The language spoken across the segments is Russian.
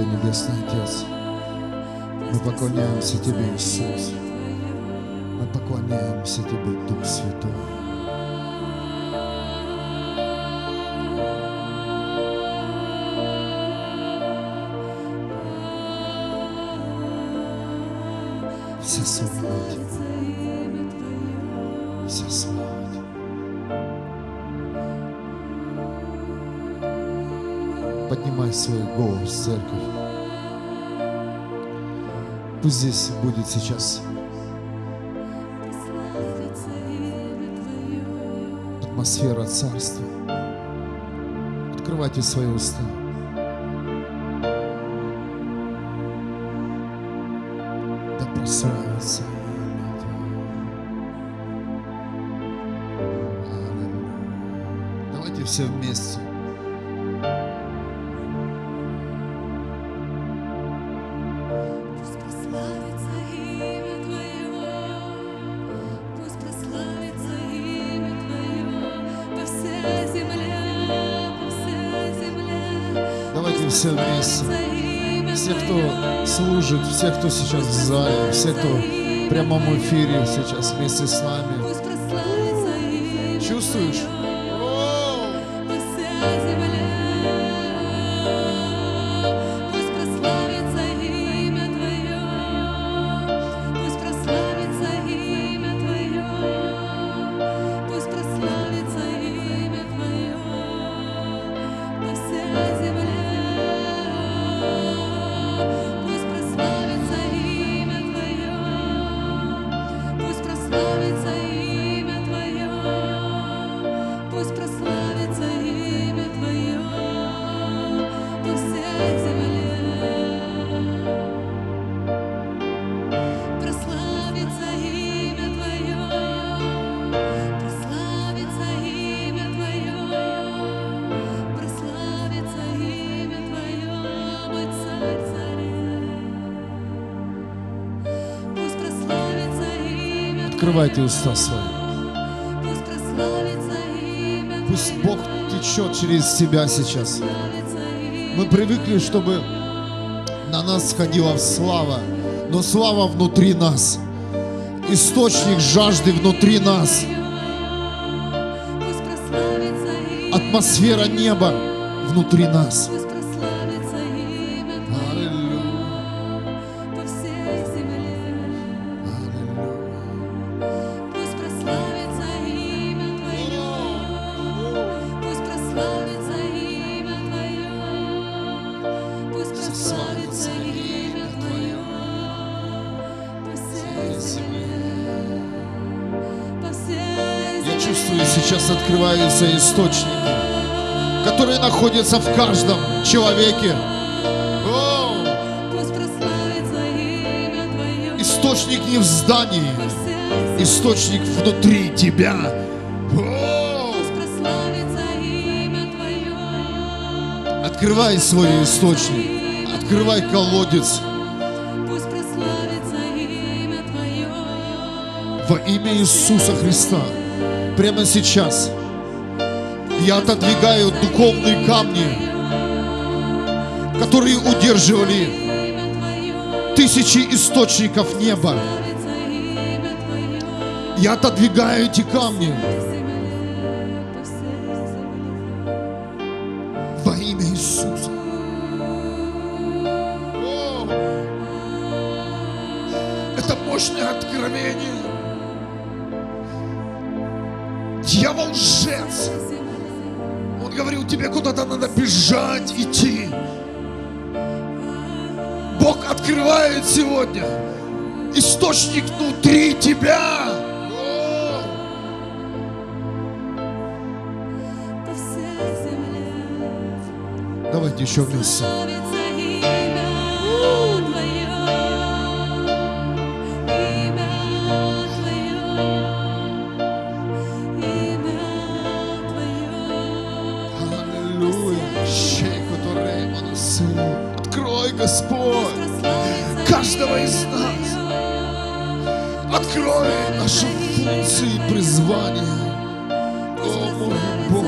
Тебе, Небесный Отец. Мы поклоняемся Тебе, Иисус. Мы поклоняемся Тебе, Дух Святой. Вся слава Свой голос, церковь. Пусть здесь будет сейчас атмосфера царства. Открывайте свои уста. Все вместе. Все, кто служит, все, кто сейчас в зале, все, кто в прямом эфире сейчас вместе с нами. Чувствуешь? Открывайте уста свои. Пусть Бог течет через тебя сейчас. Мы привыкли, чтобы на нас сходила слава, но слава внутри нас. Источник жажды внутри нас. Атмосфера неба внутри нас. Которые находятся в каждом человеке. О, источник не в здании, источник внутри тебя. О. Открывай свой источник, открывай колодец во имя Иисуса Христа. Прямо сейчас я отодвигаю духовные камни, которые удерживали тысячи источников неба. Я отодвигаю эти камни бежать, идти. Бог открывает сегодня источник внутри тебя. О! Давайте еще вместе. призвание. О, мой Бог,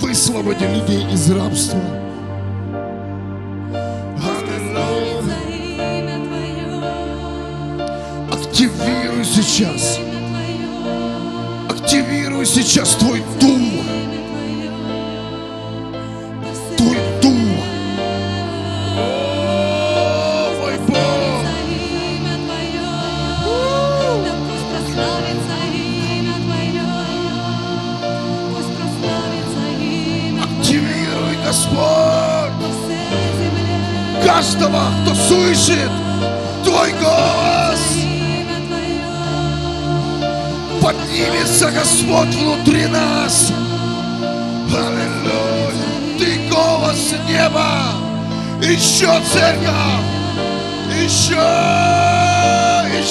высвободи людей из рабства. Аллилуйя. Активируй сейчас. Активируй сейчас Твой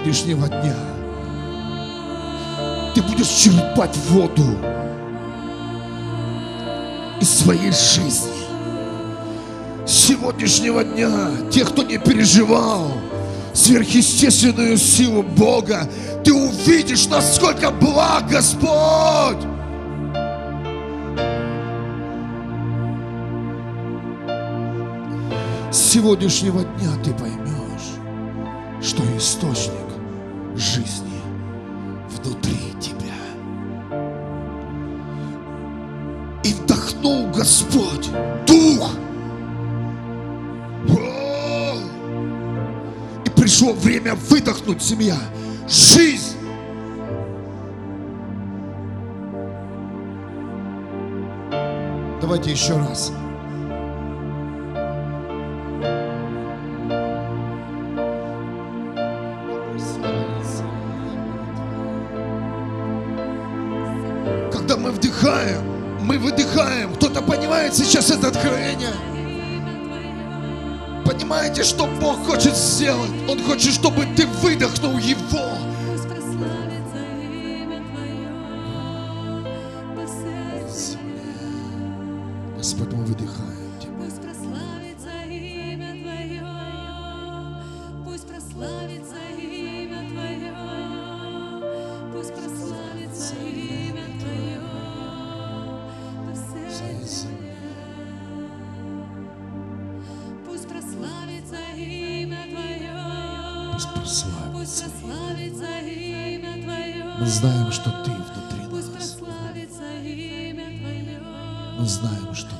сегодняшнего дня. Ты будешь черпать воду из своей жизни. С сегодняшнего дня, те, кто не переживал сверхъестественную силу Бога, ты увидишь, насколько благ Господь. С сегодняшнего дня ты поймешь, что источник крикнуть, семья, жизнь. Давайте еще раз. нас прославится имя Твое. Мы знаем, что Ты внутри нас. Мы знаем, что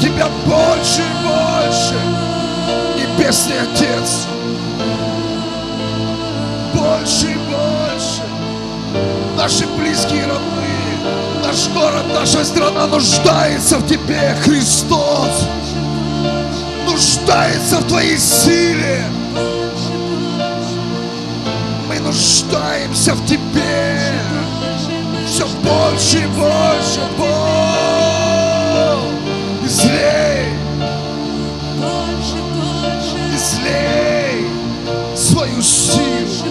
Тебя больше и больше, Небесный Отец. Больше и больше. Наши близкие и родные, наш город, наша страна нуждается в Тебе, Христос. Нуждается в Твоей силе. Мы нуждаемся в Тебе. Все больше и больше, Бог. Больше,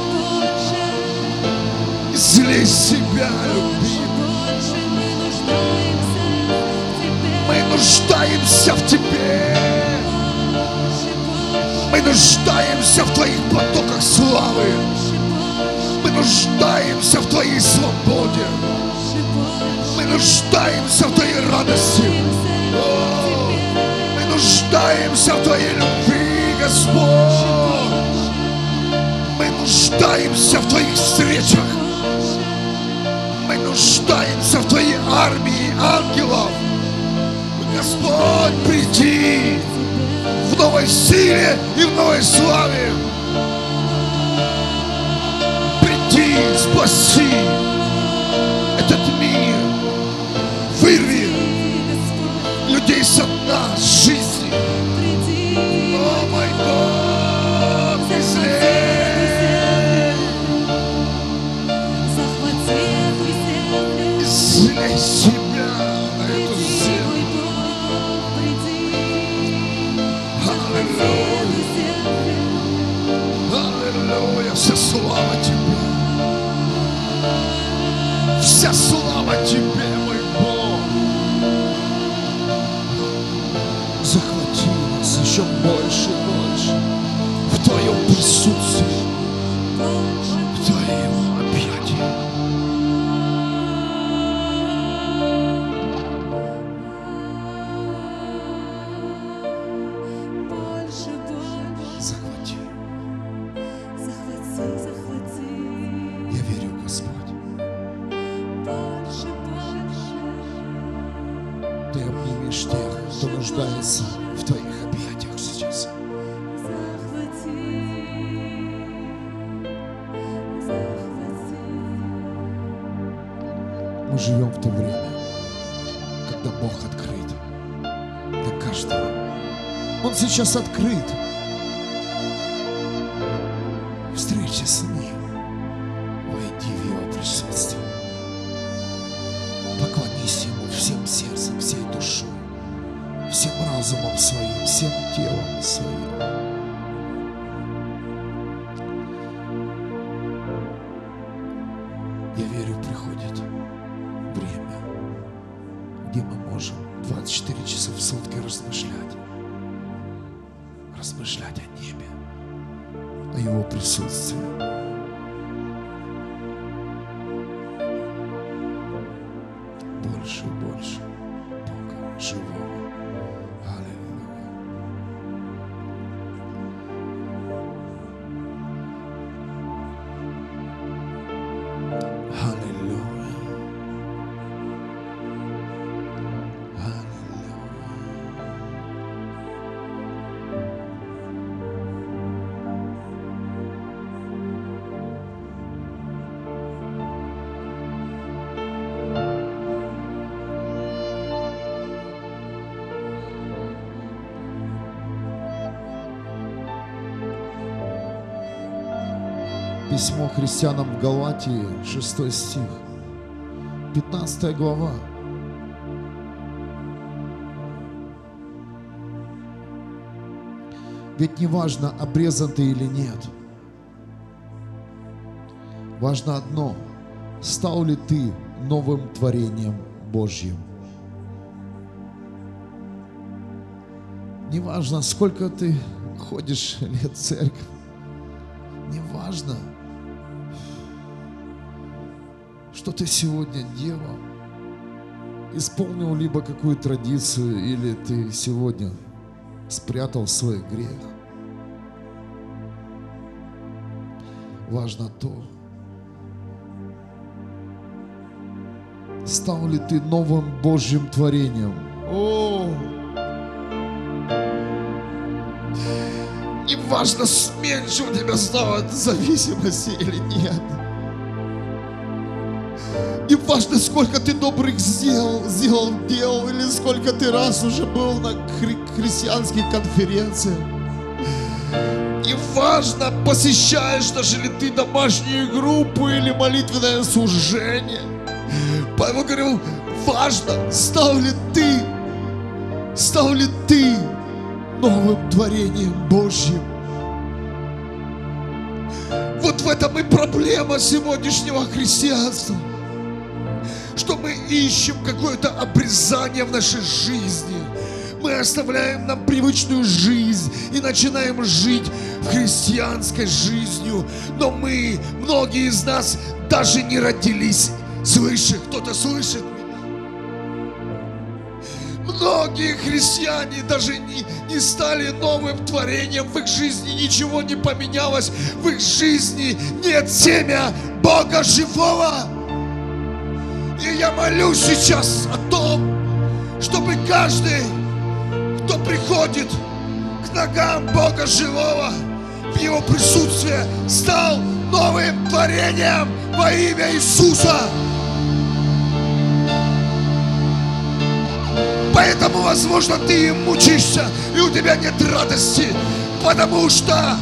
излей себя, любимый. мы нуждаемся в Тебе. Мы нуждаемся в Твоих потоках славы. Мы нуждаемся в Твоей свободе. Мы нуждаемся в Твоей радости. Мы нуждаемся в Твоей любви, Господь. Нуждаемся в Твоих встречах. Мы нуждаемся в Твоей армии ангелов. Господь, приди в новой силе и в новой славе. Приди, спаси этот мир. Вырви людей со дна себя на эту землю. Аллилуйя, аллилуйя, вся слава Тебе. Вся слава Тебе, сейчас открыт. Письмо христианам в Галатии, 6 стих, 15 глава. Ведь не важно, обрезан ты или нет. Важно одно, стал ли ты новым творением Божьим. Не важно, сколько ты ходишь лет в церковь. Не важно, что ты сегодня делал. Исполнил либо какую традицию, или ты сегодня спрятал свой грех. Важно то, стал ли ты новым Божьим творением. О! Не важно, меньше у тебя стало зависимости или нет. Важно, сколько ты добрых сделал, сделал дел, или сколько ты раз уже был на хри- христианских конференциях. Не важно, посещаешь даже ли ты домашние группы или молитвенное служение. Павел говорил, важно, стал ли ты, стал ли ты новым творением Божьим. Вот в этом и проблема сегодняшнего христианства. Что мы ищем какое-то обрезание в нашей жизни. Мы оставляем нам привычную жизнь и начинаем жить христианской жизнью. Но мы, многие из нас, даже не родились свыше. Кто-то слышит меня? Многие христиане даже не, не стали новым творением, в их жизни ничего не поменялось, в их жизни нет семя Бога живого. Я молюсь сейчас о том, чтобы каждый, кто приходит к ногам Бога живого, в Его присутствие, стал новым творением во имя Иисуса. Поэтому, возможно, ты мучишься, и у тебя нет радости, потому что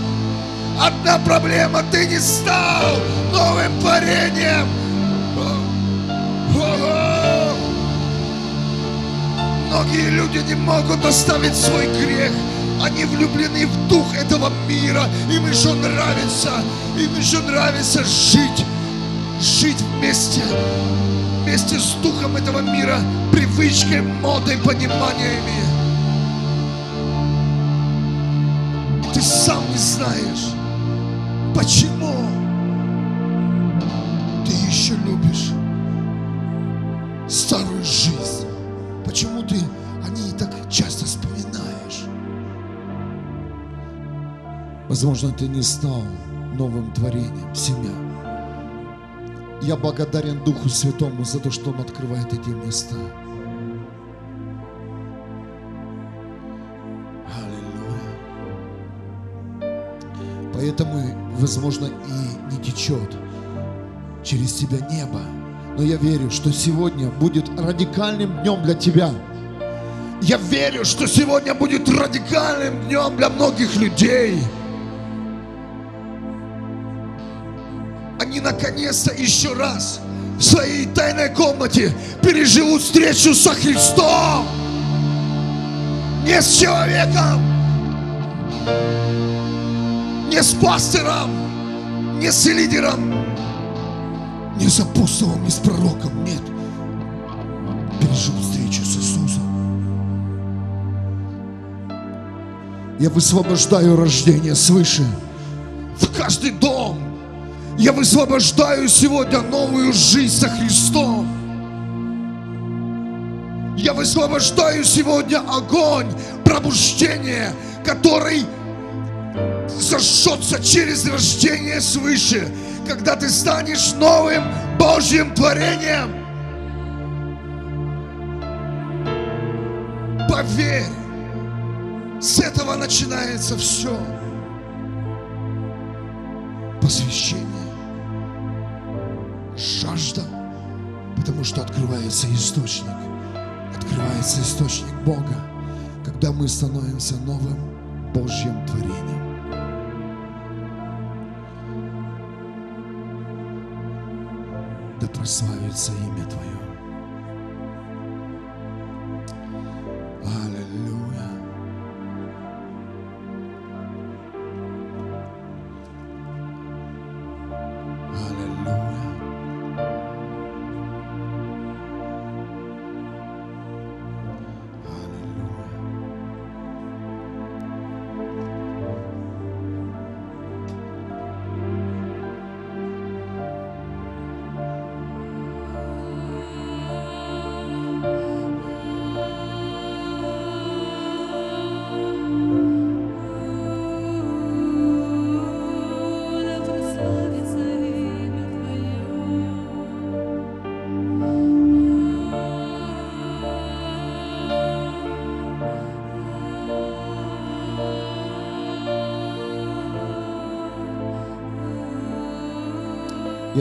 одна проблема, ты не стал новым творением. Многие люди не могут оставить свой грех. Они влюблены в дух этого мира. Им еще нравится, им еще нравится жить, жить вместе, вместе с духом этого мира, привычкой, модой, пониманиями. Ты сам не знаешь, почему Возможно, ты не стал новым творением себя. Я благодарен Духу Святому за то, что Он открывает эти места. Аллилуйя. Поэтому, возможно, и не течет через тебя небо, Но я верю, что сегодня будет радикальным днем для тебя. Я верю, что сегодня будет радикальным днем для многих людей. Они наконец-то еще раз в своей тайной комнате переживут встречу со Христом. Не с человеком, не с пастором, не с лидером, не с апостолом, не с пророком, нет. Переживут встречу с Иисусом. Я высвобождаю рождение свыше в каждый дом. Я высвобождаю сегодня новую жизнь со Христом. Я высвобождаю сегодня огонь пробуждения, который зажжется через рождение свыше, когда ты станешь новым Божьим творением. Поверь, с этого начинается все. Посвящение, жажда, потому что открывается источник, открывается источник Бога, когда мы становимся новым Божьим творением. Да прославится имя Твое.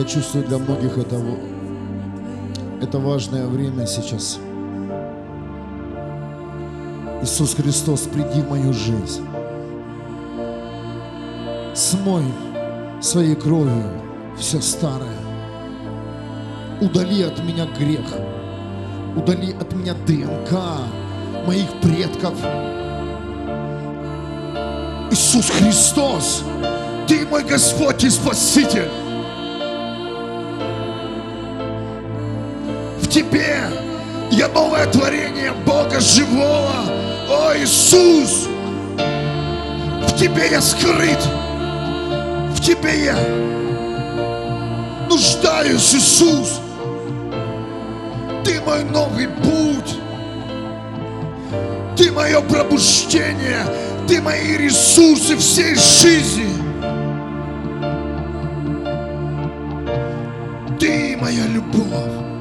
Я чувствую для многих это, это важное время сейчас. Иисус Христос, приди в мою жизнь. Смой своей кровью все старое. Удали от меня грех. Удали от меня ДНК моих предков. Иисус Христос, Ты мой Господь и Спаситель. Тебе я новое творение Бога живого. О, Иисус! В Тебе я скрыт. В Тебе я нуждаюсь, Иисус. Ты мой новый путь. Ты мое пробуждение. Ты мои ресурсы всей жизни. Ты моя любовь.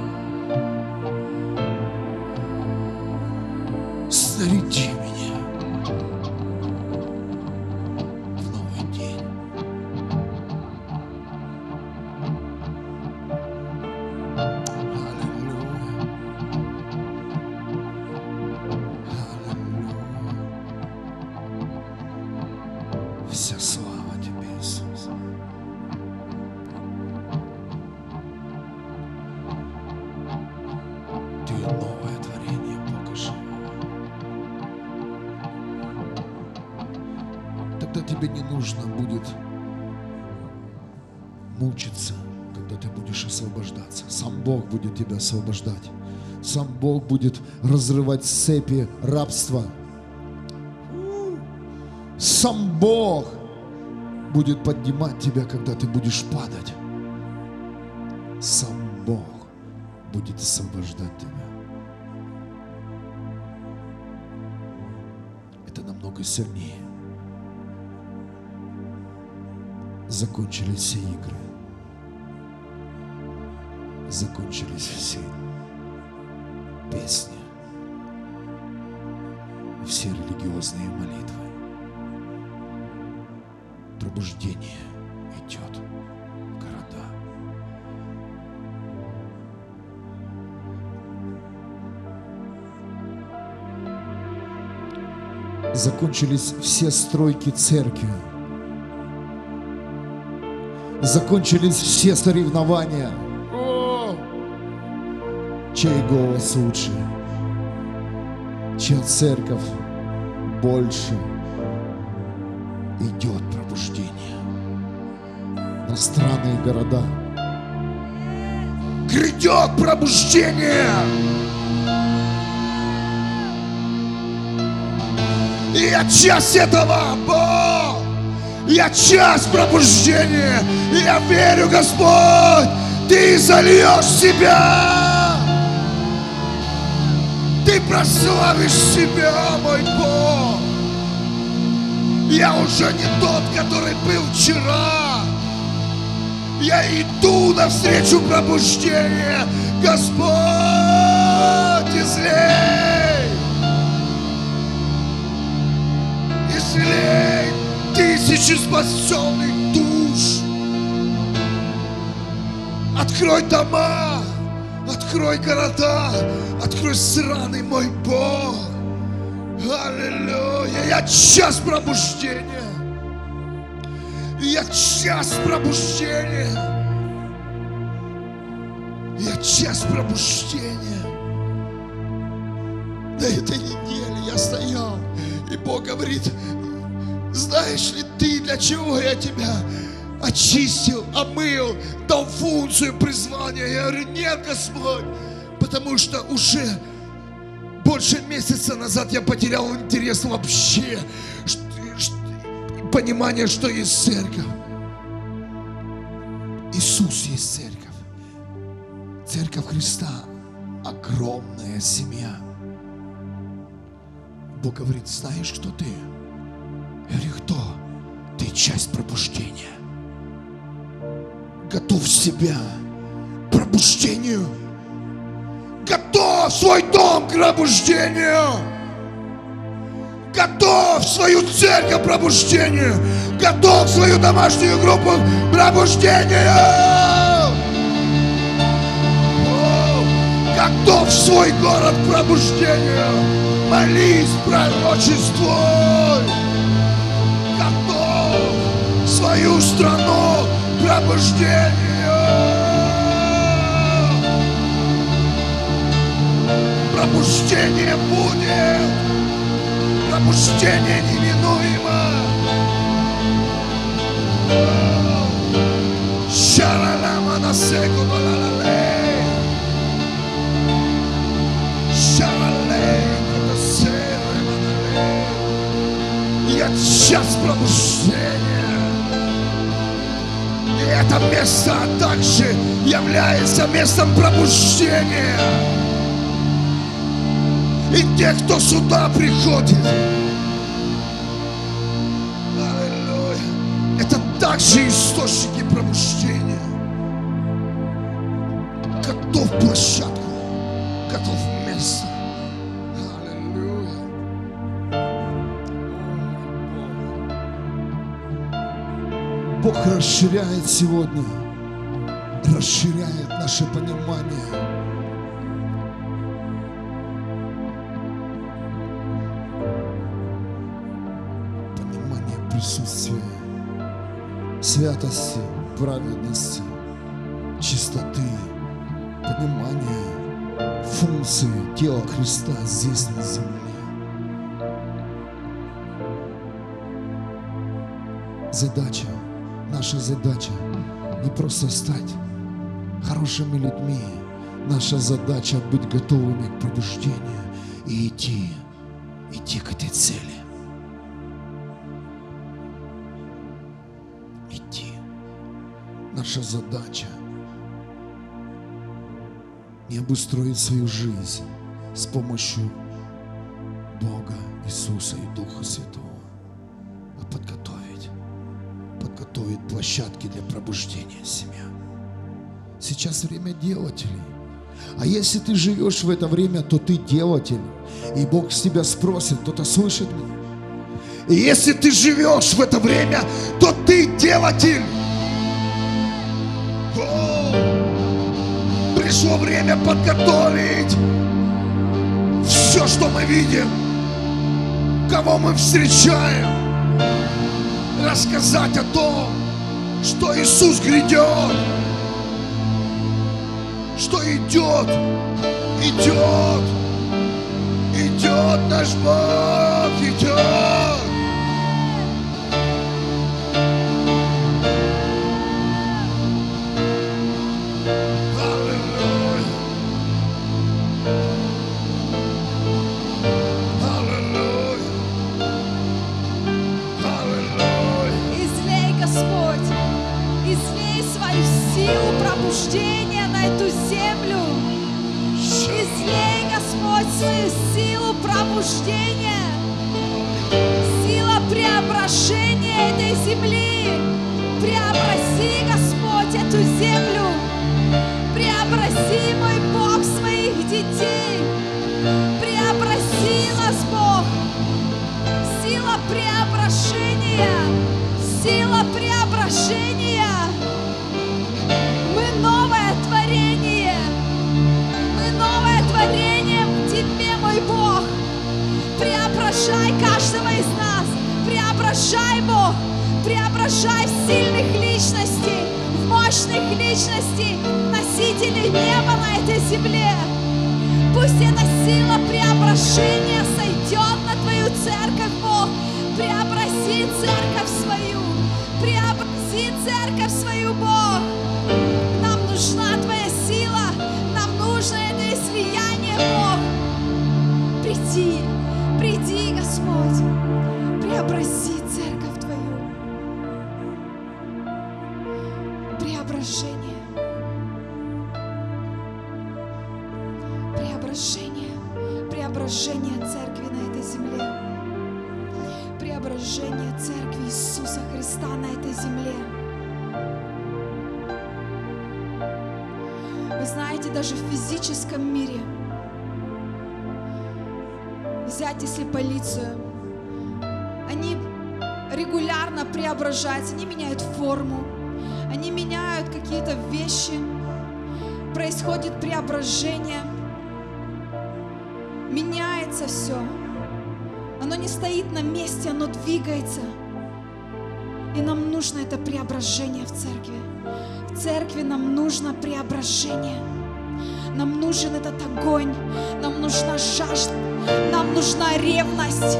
Освобождать. Сам Бог будет разрывать цепи рабства. Сам Бог будет поднимать тебя, когда ты будешь падать. Сам Бог будет освобождать тебя. Это намного сильнее. Закончились все игры закончились все песни, все религиозные молитвы. Пробуждение идет в города. Закончились все стройки церкви. Закончились все соревнования – Чей голос лучше? Чья церковь больше? Идет пробуждение на страны и города. Грядет пробуждение! И я часть этого, Бог! Я часть пробуждения! И я верю, Господь! Ты зальешь себя! Прославишь себя, мой Бог! Я уже не тот, который был вчера! Я иду навстречу пробуждения! Господь, излей! Излей тысячи спасенных душ! Открой дома, открой города, открой страны, мой Бог. Аллилуйя. Я час пробуждения. Я час пробуждения. Я час пробуждения. На этой неделе я стоял, и Бог говорит, знаешь ли ты, для чего я тебя очистил, омыл, дал функцию призвания? Я говорю, нет, Господь, потому что уже больше месяца назад я потерял интерес вообще, ш- ш- понимание, что есть церковь. Иисус есть церковь. Церковь Христа – огромная семья. Бог говорит, знаешь, кто ты? Я говорю, кто? Ты часть пробуждения. Готовь себя к пробуждению. Готовь свой дом к пробуждению. Готовь свою церковь к пробуждению. Готовь свою домашнюю группу к пробуждению. О, Готовь свой город к пробуждению. Молись, пророчествуй. Готовь свою страну пробуждению. Пробуждение будет. Пробуждение неминуемо. Шаралама на секу балалалей. Шаралей кудасеры маналей. Я час пробуждения. Это место также является местом пробуждения. И те, кто сюда приходит, Аллилуйя, это также источники пробуждения. Готов площадку, расширяет сегодня, расширяет наше понимание. Присутствия, святости, праведности, чистоты, понимание функции тела Христа здесь на земле. задача, наша задача не просто стать хорошими людьми. Наша задача быть готовыми к пробуждению и идти, идти к этой цели. Идти. Наша задача не обустроить свою жизнь с помощью Бога, Иисуса и Духа Святого, подготовить площадки для пробуждения семья. Сейчас время делателей. А если ты живешь в это время, то ты делатель. И Бог с тебя спросит, кто-то слышит меня? И если ты живешь в это время, то ты делатель. О, пришло время подготовить все, что мы видим кого мы встречаем, рассказать о том, что Иисус грядет, что идет, идет, идет наш Бог, идет. Землю. Излей, Господь, силу пробуждения. Сила преображения этой земли. Преобрази, Господь, эту землю. Преобрази, мой Бог, своих детей. Преобрази нас, Бог. Сила преображения. Сила преображения. Тебе, мой Бог. Преображай каждого из нас. Преображай, Бог. Преображай в сильных личностей, в мощных личностей, носителей неба на этой земле. Пусть эта сила преображения сойдет на Твою церковь, Бог. Преобрази церковь свою. Преобрази церковь свою, Бог. Нам нужна Приди, приди, Господь. Преобрази церковь Твою. Преображение. Преображение. Преображение церкви на этой земле. Преображение церкви Иисуса Христа на этой земле. Вы знаете, даже в физическом мире если полицию, они регулярно преображаются, они меняют форму, они меняют какие-то вещи, происходит преображение, меняется все. Оно не стоит на месте, оно двигается. И нам нужно это преображение в церкви. В церкви нам нужно преображение. Нам нужен этот огонь, нам нужна жажда, нам нужна ревность.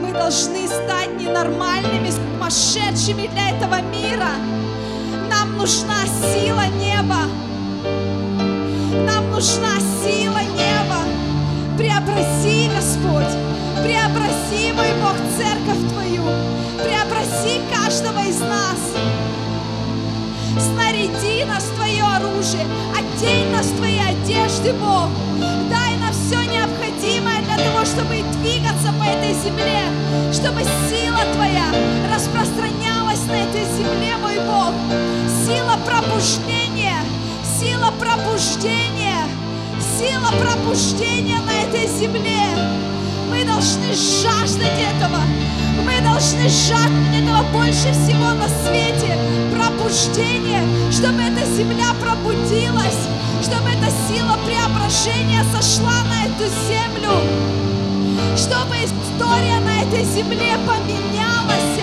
Мы должны стать ненормальными, сумасшедшими для этого мира. Нам нужна сила неба. Нам нужна сила неба. Преобрази, Господь, преобрази, мой Бог, церковь Твою. Преобрази каждого из нас. Снаряди нас в Твое оружие, одень нас в Твои одежды, Бог. Дай нам все необходимое для того, чтобы двигаться по этой земле, чтобы сила Твоя распространялась на этой земле, мой Бог. Сила пробуждения, сила пробуждения, сила пробуждения на этой земле. Мы должны жаждать этого. Должны жаждать этого больше всего на свете. Пробуждение, чтобы эта земля пробудилась, чтобы эта сила преображения сошла на эту землю, чтобы история на этой земле поменялась,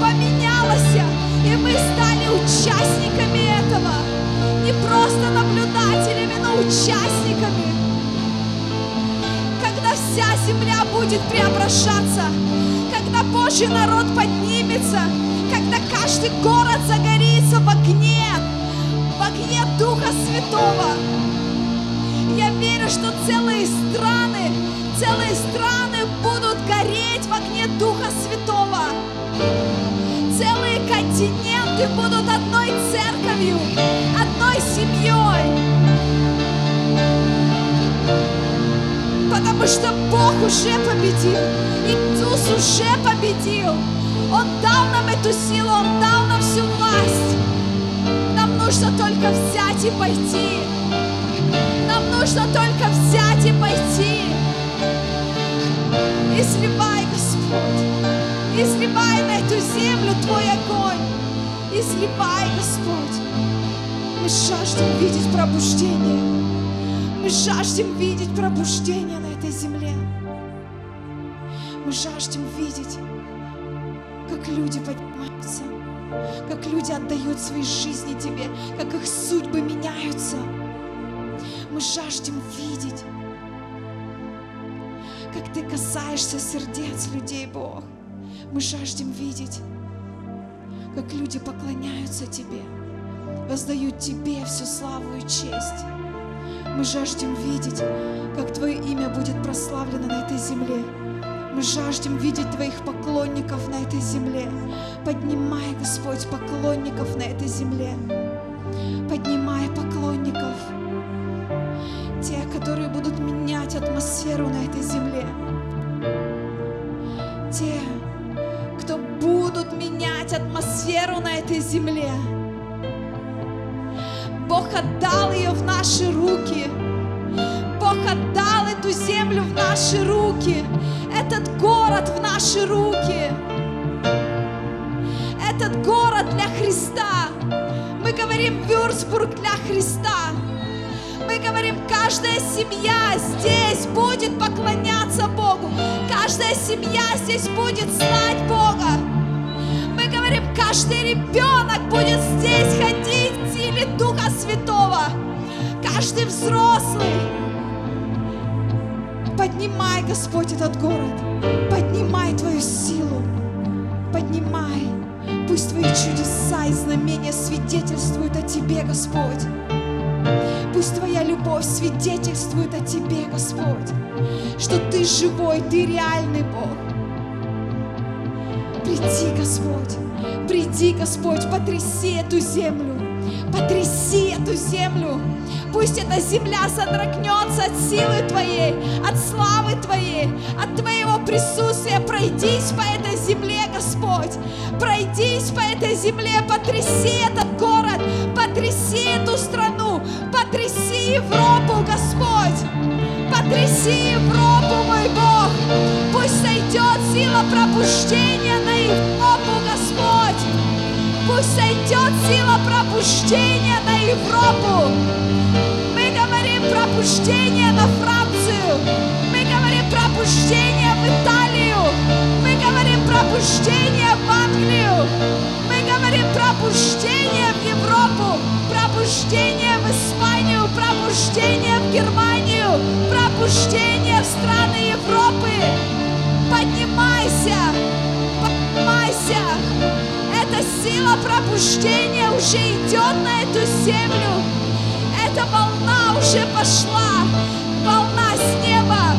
поменялась, и мы стали участниками этого, не просто наблюдателями, но участниками когда вся земля будет преображаться, когда Божий народ поднимется, когда каждый город загорится в огне, в огне Духа Святого. Я верю, что целые страны, целые страны будут гореть в огне Духа Святого. Целые континенты будут одной церковью, одной семьей. Потому что Бог уже победил. Иисус уже победил. Он дал нам эту силу, Он дал нам всю власть. Нам нужно только взять и пойти. Нам нужно только взять и пойти. И сливай, Господь. И сливай на эту землю Твой огонь. И сливай, Господь. Мы жаждем видеть пробуждение. Мы жаждем видеть пробуждение. Мы жаждем видеть, как люди поднимаются, как люди отдают свои жизни Тебе, как их судьбы меняются. Мы жаждем видеть, как Ты касаешься сердец людей, Бог. Мы жаждем видеть, как люди поклоняются Тебе, воздают Тебе всю славу и честь. Мы жаждем видеть, как Твое имя будет прославлено на этой земле. Мы жаждем видеть Твоих поклонников на этой земле. Поднимай, Господь, поклонников на этой земле. Поднимай поклонников. Те, которые будут менять атмосферу на этой земле. Те, кто будут менять атмосферу на этой земле. Бог отдал ее в наши руки. Бог отдал эту землю в наши руки. Город в наши руки. Этот город для Христа. Мы говорим Вюрцбург для Христа. Мы говорим, каждая семья здесь будет поклоняться Богу. Каждая семья здесь будет знать Бога. Мы говорим, каждый ребенок будет здесь ходить в силе Духа Святого. Каждый взрослый. Поднимай, Господь, этот город. Поднимай Твою силу. Поднимай. Пусть Твои чудеса и знамения свидетельствуют о Тебе, Господь. Пусть Твоя любовь свидетельствует о Тебе, Господь, что Ты живой, Ты реальный Бог. Приди, Господь, приди, Господь, потряси эту землю, потряси эту землю. Пусть эта земля содрогнется от силы Твоей, от славы Твоей, от Твоего присутствия. Пройдись по этой земле, Господь, пройдись по этой земле, потряси этот город, потряси эту страну, потряси Европу, Господь, потряси Европу, мой Бог. Пусть сойдет сила пробуждения на Европу, Господь. Пусть сойдет сила пробуждения на Европу. Мы говорим пробуждение на Францию. Мы говорим пробуждение в Италию. Мы говорим пробуждение в Англию. Мы говорим пробуждение в Европу. Пробуждение в Испанию. Пробуждение в Германию. Пробуждение в страны Европы. Поднимайся. Поднимайся. Эта сила пробуждения уже идет на эту землю. Эта волна уже пошла. Волна с неба.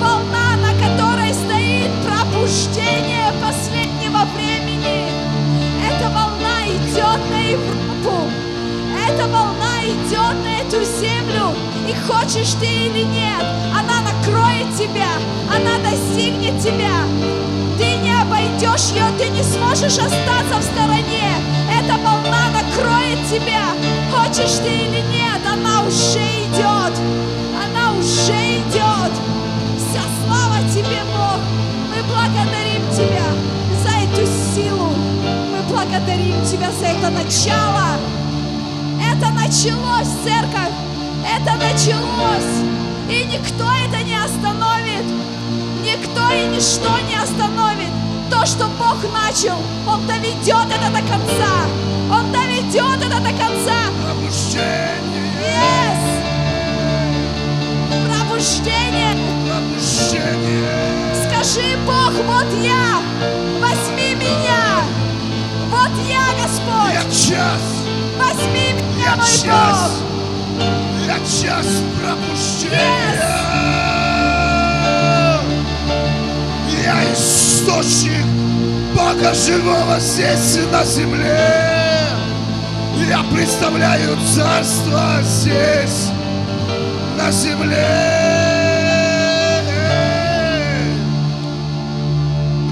Волна, на которой стоит пробуждение последнего времени. Эта волна идет на Европу. Эта волна идет на эту землю. И хочешь ты или нет, она накроет тебя. Она достигнет тебя. Обойдешь ее, ты не сможешь остаться в стороне. Эта волна накроет тебя. Хочешь ты или нет, она уже идет. Она уже идет. Вся слава тебе, Бог. Мы благодарим тебя за эту силу. Мы благодарим тебя за это начало. Это началось, церковь. Это началось. И никто это не остановит. Никто и ничто не остановит. То, что Бог начал, Он доведет это до конца. Он доведет это до конца. Пробуждение, Yes! Пробуждение. пробуждение. Скажи, Бог, вот я. Возьми меня. Вот я, Я Господь. час, Возьми меня, я мой час, Бог. я час пробуждения. Я источник Бога живого здесь и на земле. Я представляю царство здесь, на земле.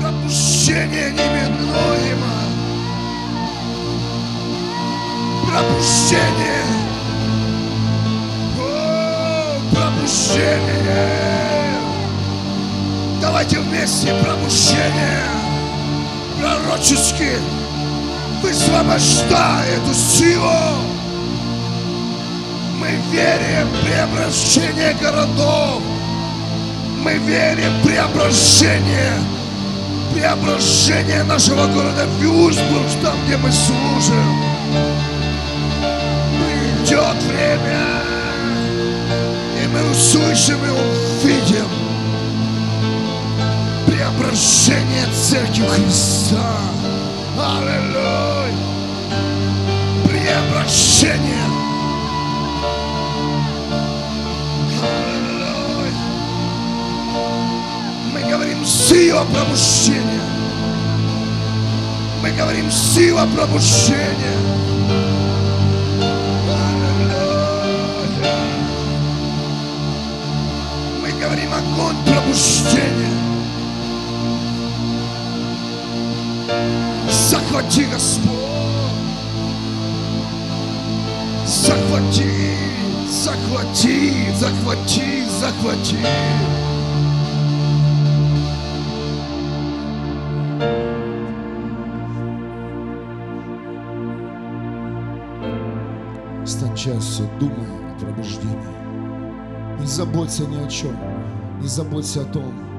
Пробуждение неминуемо. Пробуждение. О, пробуждение. Давайте вместе пробуждение. Пророчески высвобождай эту силу. Мы верим в преображение городов. Мы верим в преображение преображение нашего города Вюрсбург, там, где мы служим. Придет время, и мы услышим и увидим Церкви Христа. Аллилуйя! Преображение! Аллилуйя! Мы говорим сила пробуждения. Мы говорим сила пробуждения. Аллилуйя! Мы говорим огонь пробуждения. Захвати, Господь. Захвати, захвати, захвати, захвати. Частью, думай о пробуждении. Не заботься ни о чем. Не заботься о том,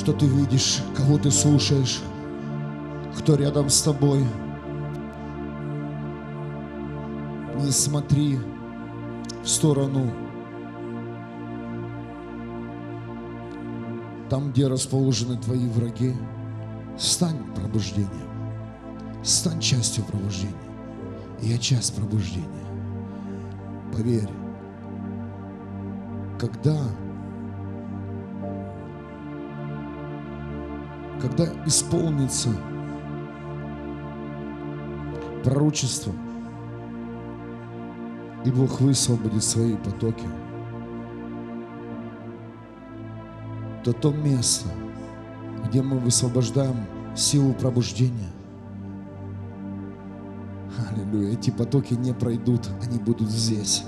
что ты видишь, кого ты слушаешь, кто рядом с тобой. Не смотри в сторону там, где расположены твои враги. Стань пробуждением. Стань частью пробуждения. Я часть пробуждения. Поверь, когда когда исполнится пророчество, и Бог высвободит свои потоки, то то место, где мы высвобождаем силу пробуждения, Аллилуйя, эти потоки не пройдут, они будут здесь.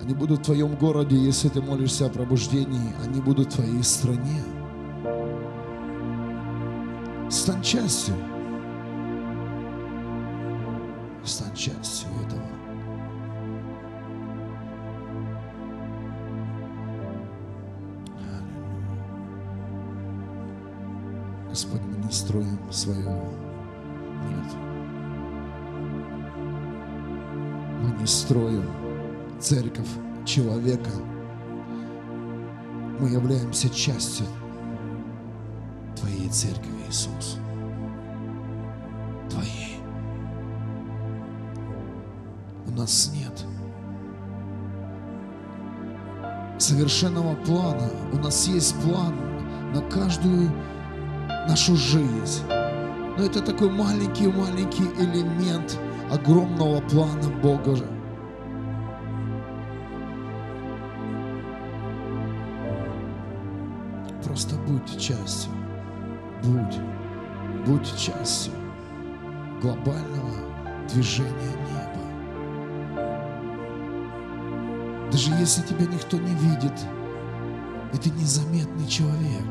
Они будут в твоем городе, если ты молишься о пробуждении, они будут в твоей стране. Стань частью. Стань частью этого. Господь, мы не строим своего. Нет. Мы не строим церковь человека. Мы являемся частью Твоей церкви, Иисус. Твоей. У нас нет совершенного плана. У нас есть план на каждую нашу жизнь. Но это такой маленький-маленький элемент огромного плана Бога. Просто будь частью. Будь. Будь частью глобального движения неба. Даже если тебя никто не видит, и ты незаметный человек,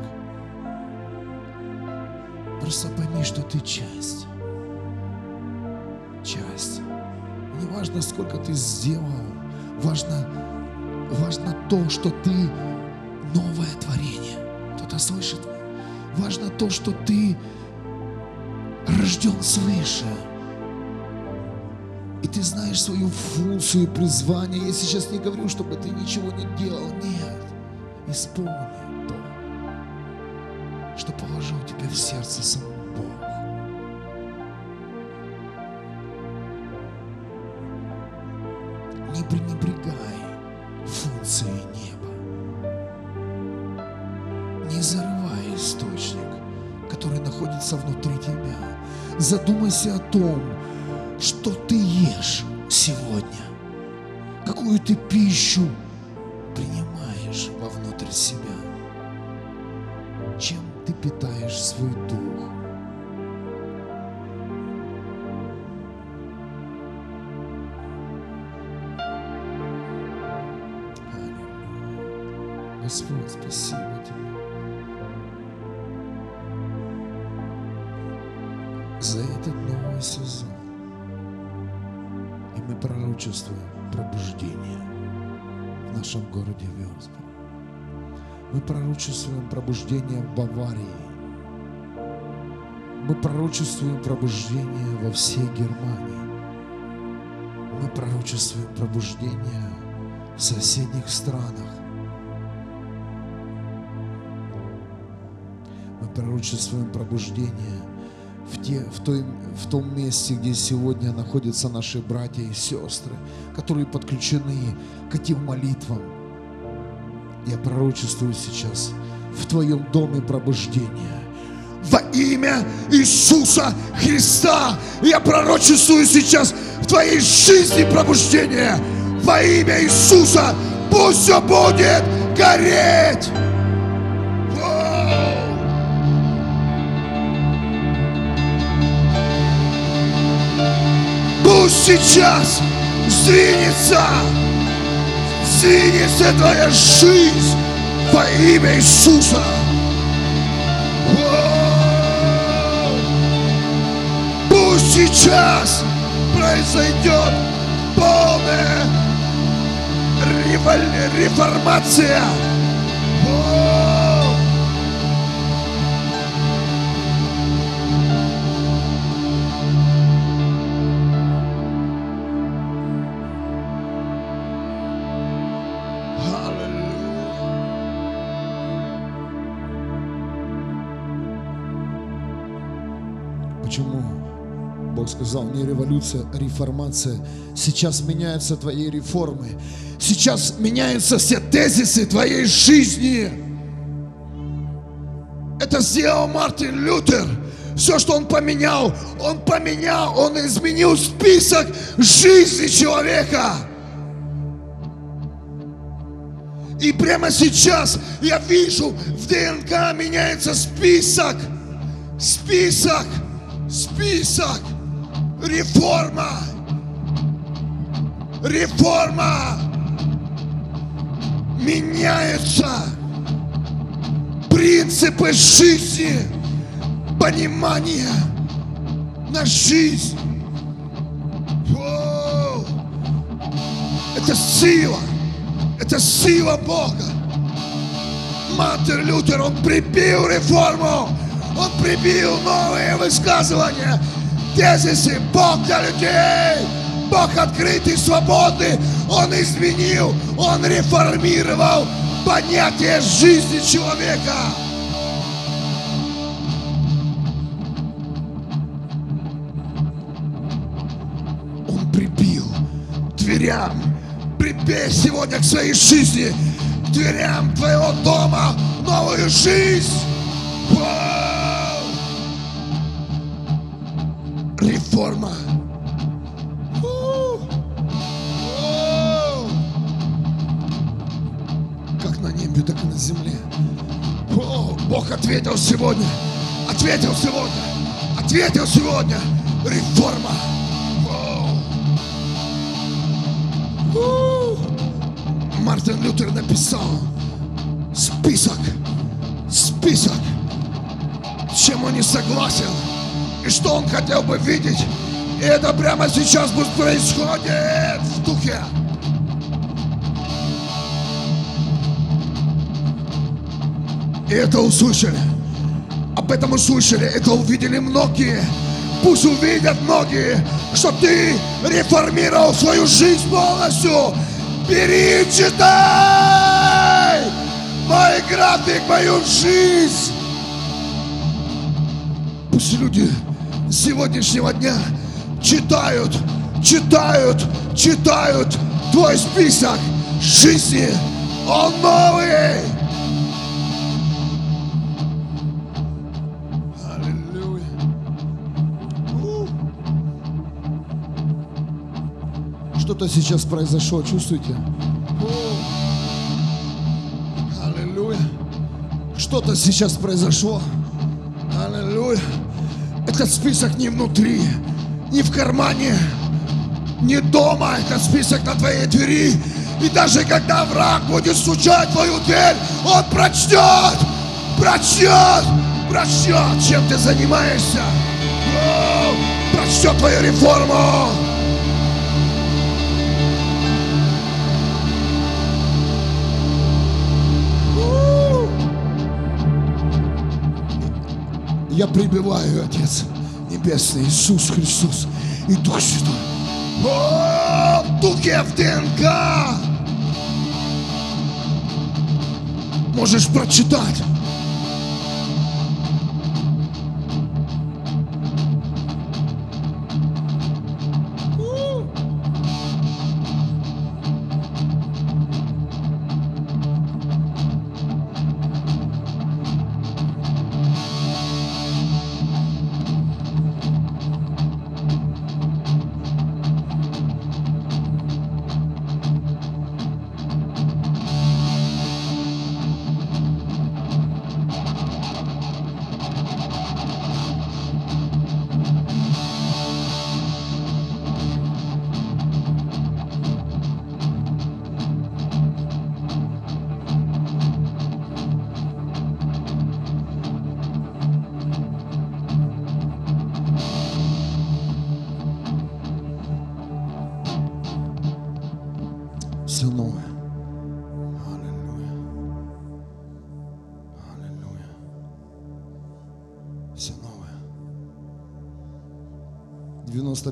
просто пойми, что ты часть. Часть. И не важно, сколько ты сделал, важно, важно то, что ты новое творение. Кто-то слышит? Важно то, что ты рожден свыше. И ты знаешь свою функцию и призвание. Я сейчас не говорю, чтобы ты ничего не делал. Нет. Исполни то, что положил тебе в сердце сам Бог. Задумайся о том, что ты ешь сегодня, какую ты пищу принимаешь вовнутрь себя, чем ты питаешь свой дух. Господь, спасибо этот новый сезон. И мы пророчествуем пробуждение в нашем городе Вёрсбург. Мы пророчествуем пробуждение в Баварии. Мы пророчествуем пробуждение во всей Германии. Мы пророчествуем пробуждение в соседних странах. Мы пророчествуем пробуждение в, те, в, той, в том месте, где сегодня находятся наши братья и сестры, которые подключены к этим молитвам. Я пророчествую сейчас в твоем доме пробуждение. Во имя Иисуса Христа я пророчествую сейчас в твоей жизни пробуждение. Во имя Иисуса пусть все будет гореть. Пусть сейчас сдвинется, сдвинется твоя жизнь во имя Иисуса. Пусть сейчас произойдет полная реформация. Почему? Бог сказал, не революция, а реформация. Сейчас меняются твои реформы. Сейчас меняются все тезисы твоей жизни. Это сделал Мартин Лютер. Все, что он поменял, он поменял, он изменил список жизни человека. И прямо сейчас я вижу, в ДНК меняется список. Список. Список. Реформа. Реформа. Меняются принципы жизни, понимание на жизнь. Воу! Это сила. Это сила Бога. Мартин Лютер, он прибил реформу. Он прибил новые высказывания. Тезисы Бог для людей. Бог открытый, свободный. Он изменил, он реформировал понятие жизни человека. Он прибил дверям. Прибей сегодня к своей жизни, к дверям твоего дома новую жизнь. Вау! Как на небе, так и на земле. О, Бог ответил сегодня. Ответил сегодня. Ответил сегодня. Реформа. Мартин Лютер написал список, список, с чем он не согласен и что он хотел бы видеть. И это прямо сейчас будет происходит в духе. И это услышали. Об этом услышали, это увидели многие. Пусть увидят многие, что ты реформировал свою жизнь полностью. Бери, и читай мой график, мою жизнь. Пусть люди сегодняшнего дня читают, читают, читают твой список жизни. Он новый. Аллилуйя. Что-то сейчас произошло, чувствуете? Аллилуйя. Что-то сейчас произошло. Этот список не внутри, не в кармане, не дома. Это список на твоей двери. И даже когда враг будет стучать в твою дверь, он прочтет, прочтет, прочтет, чем ты занимаешься. Прочтет твою реформу. Я прибиваю, Отец Небесный, Иисус Христос и Дух Святой. О, в духе, в ДНК! Можешь прочитать.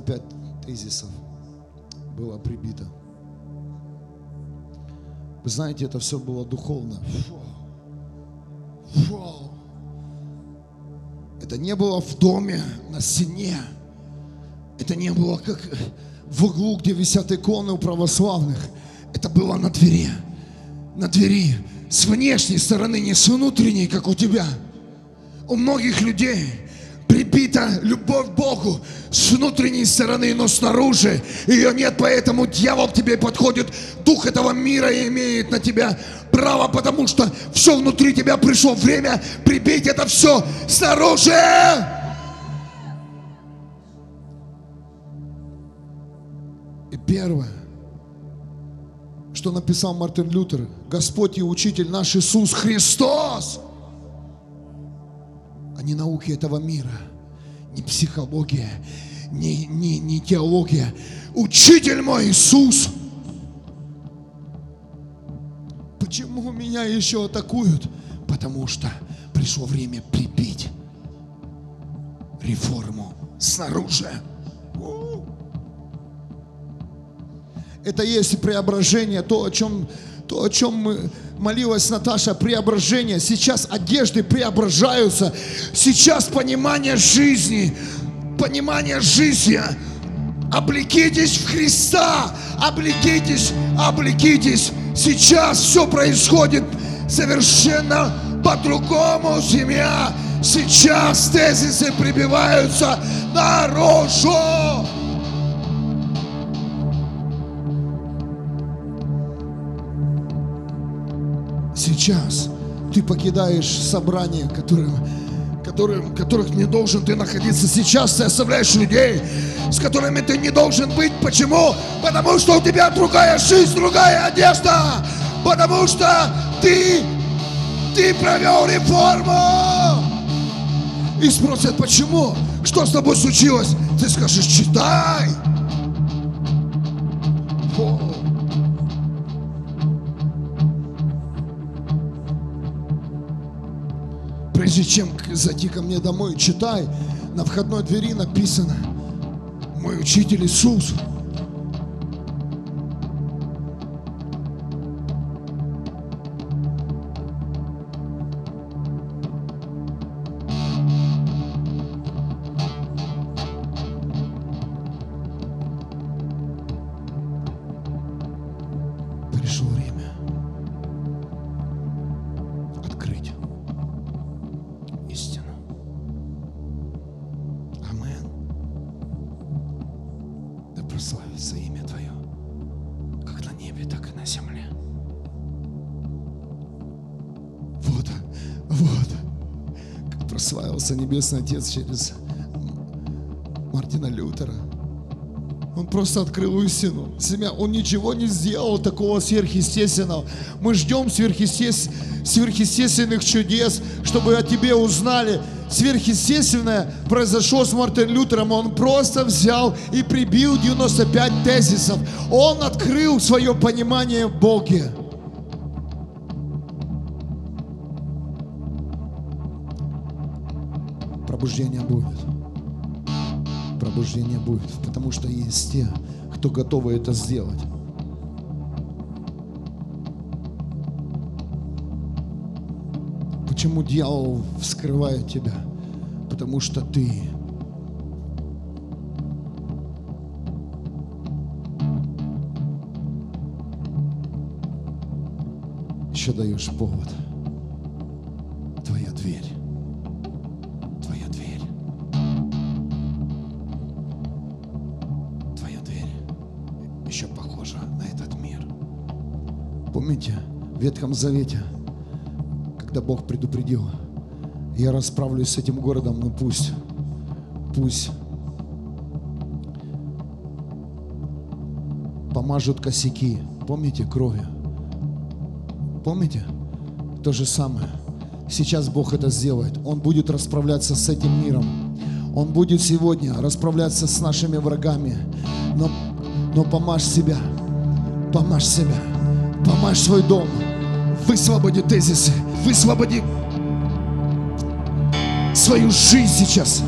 95 тезисов было прибито. Вы знаете, это все было духовно. Фу. Фу. Это не было в доме, на стене. Это не было как в углу, где висят иконы у православных. Это было на двери. На двери. С внешней стороны, не с внутренней, как у тебя. У многих людей прибита любовь к Богу с внутренней стороны, но снаружи ее нет, поэтому дьявол к тебе подходит, дух этого мира имеет на тебя право, потому что все внутри тебя пришло время прибить это все снаружи. И первое, что написал Мартин Лютер, Господь и Учитель наш Иисус Христос, не науки этого мира, не психология, не, не, не теология. Учитель мой Иисус. Почему меня еще атакуют? Потому что пришло время прибить реформу снаружи. Это есть преображение, то, о чем, то, о чем мы молилась Наташа, преображение. Сейчас одежды преображаются. Сейчас понимание жизни, понимание жизни. Облекитесь в Христа, облекитесь, облекитесь. Сейчас все происходит совершенно по-другому, семья. Сейчас тезисы прибиваются наружу. Сейчас ты покидаешь собрание, которым, которым, которых не должен ты находиться. Сейчас ты оставляешь людей, с которыми ты не должен быть. Почему? Потому что у тебя другая жизнь, другая одежда. Потому что ты, ты провел реформу. И спросят, почему? Что с тобой случилось? Ты скажешь, читай. Прежде чем зайти ко мне домой, читай, на входной двери написано «Мой учитель Иисус». Небесный Отец через Мартина Лютера. Он просто открыл истину. Семья, он ничего не сделал такого сверхъестественного. Мы ждем сверхъестес- сверхъестественных чудес, чтобы о тебе узнали. Сверхъестественное произошло с Мартином Лютером. Он просто взял и прибил 95 тезисов. Он открыл свое понимание в Боге. Пробуждение будет. Пробуждение будет. Потому что есть те, кто готовы это сделать. Почему дьявол вскрывает тебя? Потому что ты еще даешь повод. Помните, в Ветхом Завете, когда Бог предупредил, я расправлюсь с этим городом, но пусть, пусть помажут косяки. Помните кровью? Помните? То же самое. Сейчас Бог это сделает. Он будет расправляться с этим миром. Он будет сегодня расправляться с нашими врагами. Но, но помажь себя. Помажь себя. Помажь свой дом. Высвободи тезисы. Высвободи свою жизнь сейчас.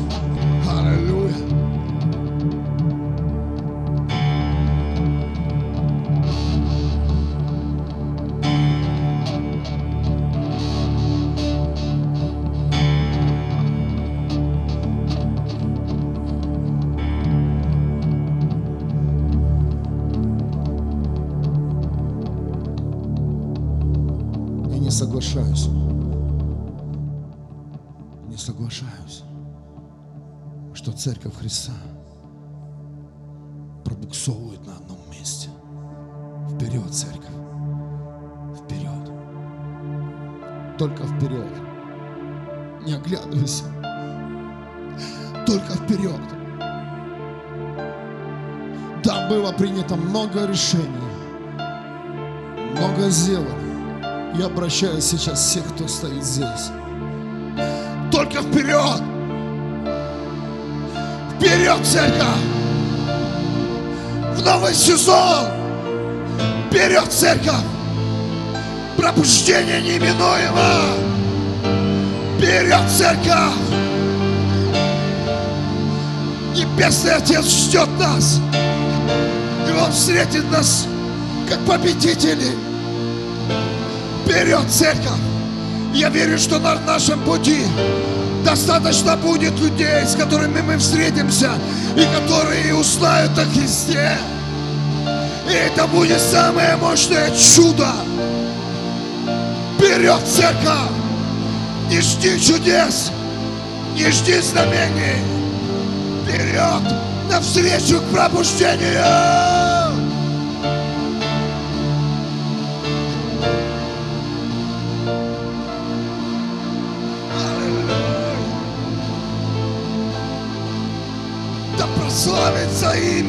Церковь Христа пробуксовывает на одном месте. Вперед, Церковь. Вперед. Только вперед. Не оглядывайся. Только вперед. Да, было принято много решений. Много сделано. Я обращаюсь сейчас всех, кто стоит здесь. Только вперед! Вперед, церковь! В новый сезон! Вперед, церковь! Пробуждение неминуемо! Вперед, церковь! Небесный Отец ждет нас! И Он встретит нас как победители! Вперед, церковь! Я верю, что на нашем пути достаточно будет людей, с которыми мы встретимся, и которые узнают о Христе. И это будет самое мощное чудо. Вперед, церковь! Не жди чудес, не жди знамений. Вперед, навстречу к пробуждению!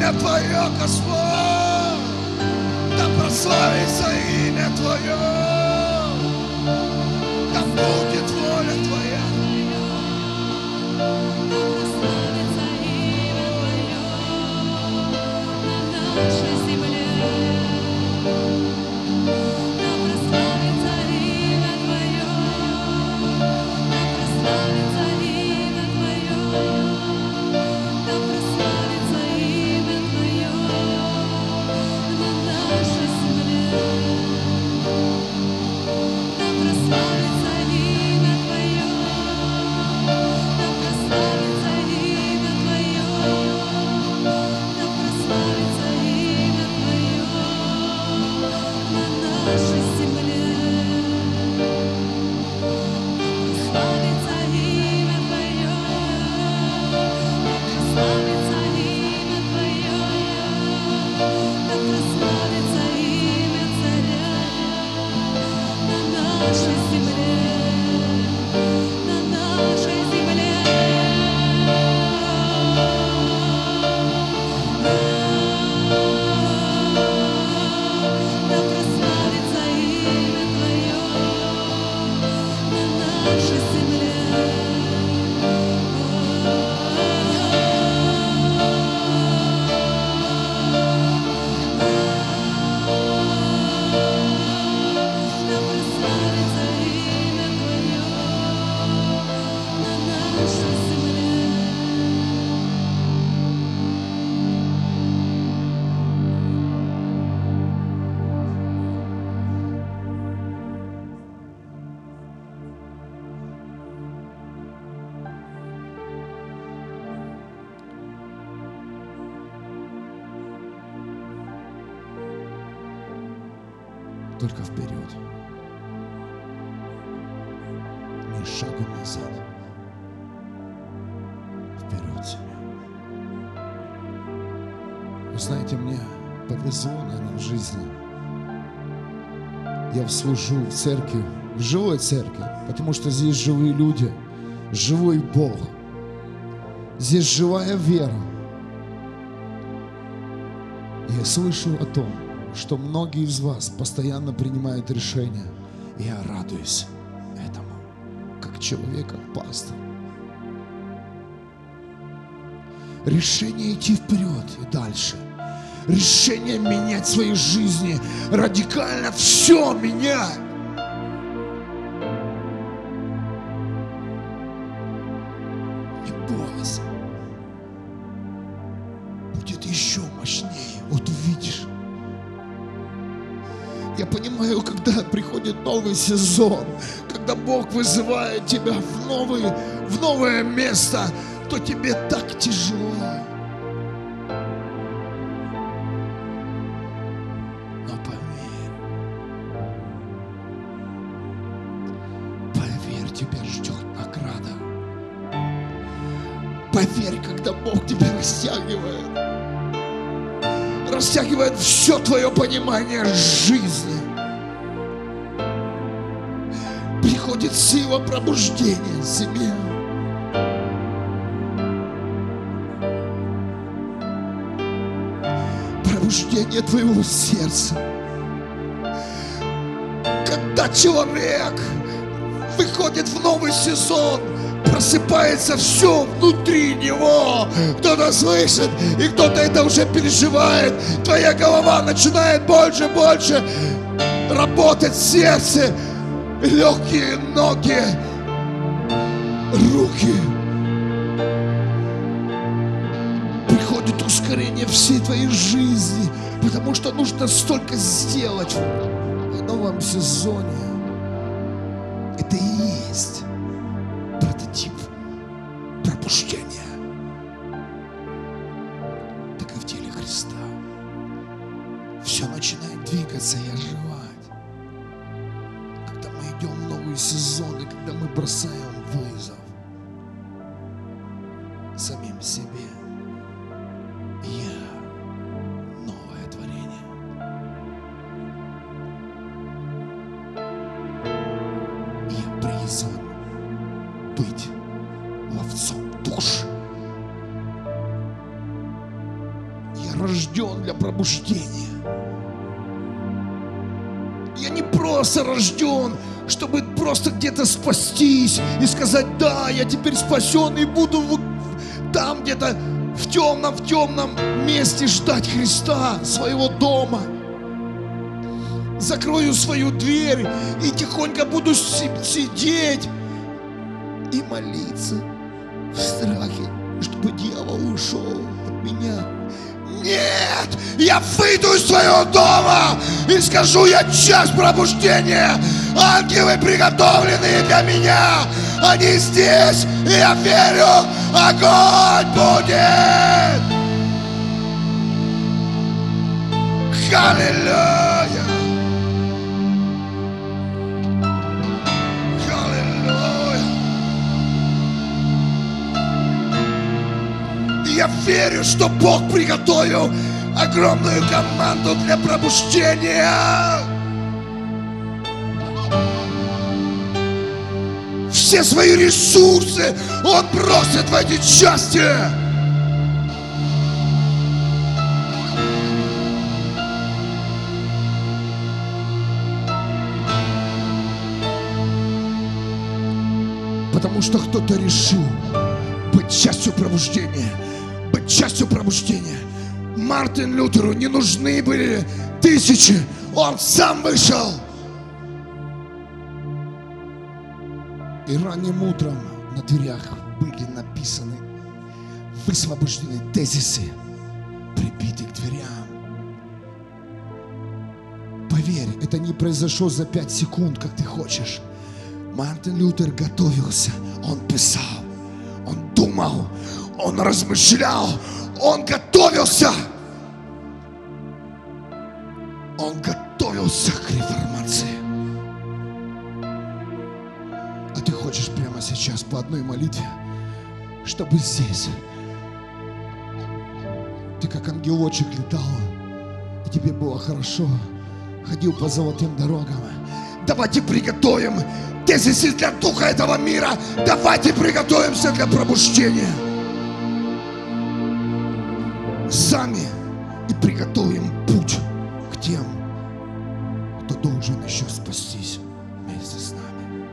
прославится имя Твое, Господь! Да прославится имя Твое! Да будет служу в церкви, в живой церкви, потому что здесь живые люди, живой Бог. Здесь живая вера. Я слышу о том, что многие из вас постоянно принимают решения. И я радуюсь этому, как человек, как пастор. Решение идти вперед и дальше. Решение менять свои жизни, радикально все менять. Бойся. Будет еще мощнее. Вот увидишь. Я понимаю, когда приходит новый сезон, когда Бог вызывает тебя в, новый, в новое место, то тебе так тяжело. Поверь, когда Бог тебя растягивает, растягивает все твое понимание жизни. Приходит сила пробуждения себе. Пробуждение твоего сердца. Когда человек выходит в новый сезон, просыпается все внутри него. Кто-то слышит, и кто-то это уже переживает. Твоя голова начинает больше больше работать, сердце, легкие, ноги, руки. Приходит ускорение всей твоей жизни, потому что нужно столько сделать в новом сезоне. Это и спастись и сказать, да, я теперь спасен и буду там где-то в темном, в темном месте ждать Христа, своего дома. Закрою свою дверь и тихонько буду си- сидеть и молиться в страхе, чтобы дьявол ушел от меня. Нет! Я выйду из своего дома и скажу, я часть пробуждения. Ангелы приготовленные для меня. Они здесь, и я верю, огонь будет. Аллилуйя! Я верю, что Бог приготовил огромную команду для пробуждения. Все свои ресурсы Он бросит в эти части. Потому что кто-то решил быть частью пробуждения. Частью пробуждения. Мартин Лютеру не нужны были тысячи. Он сам вышел. И ранним утром на дверях были написаны высвобождены тезисы, прибиты к дверям. Поверь, это не произошло за пять секунд, как ты хочешь. Мартин Лютер готовился, он писал, он думал, он размышлял, он готовился. Он готовился вкусах реформации. А ты хочешь прямо сейчас по одной молитве, чтобы здесь ты как ангелочек летал, и тебе было хорошо, ходил по золотым дорогам. Давайте приготовим тезисы для духа этого мира. Давайте приготовимся для пробуждения. Сами и приготовим путь к тем, кто должен еще спастись вместе с нами.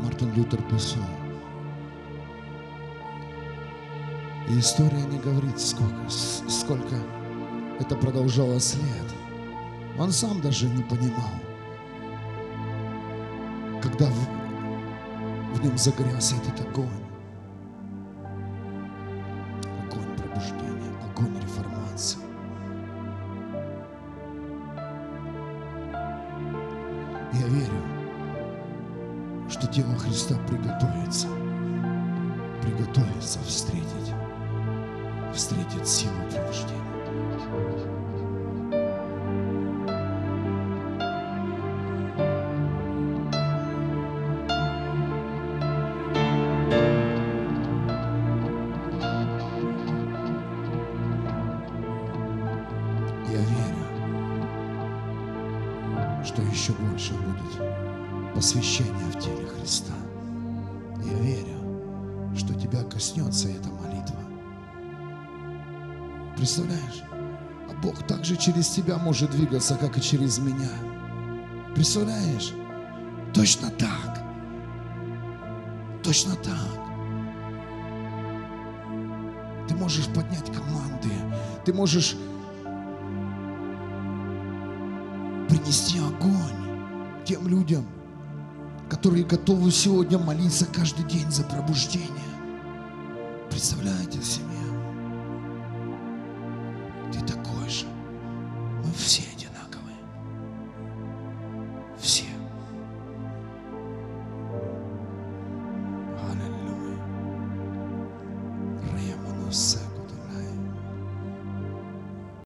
Мартин Лютер писал. И история не говорит, сколько, сколько это продолжалось лет. Он сам даже не понимал, когда в, в нем загорелся этот. Огонь может двигаться, как и через меня. Представляешь? Точно так. Точно так. Ты можешь поднять команды. Ты можешь принести огонь тем людям, которые готовы сегодня молиться каждый день за пробуждение. Представляете себе?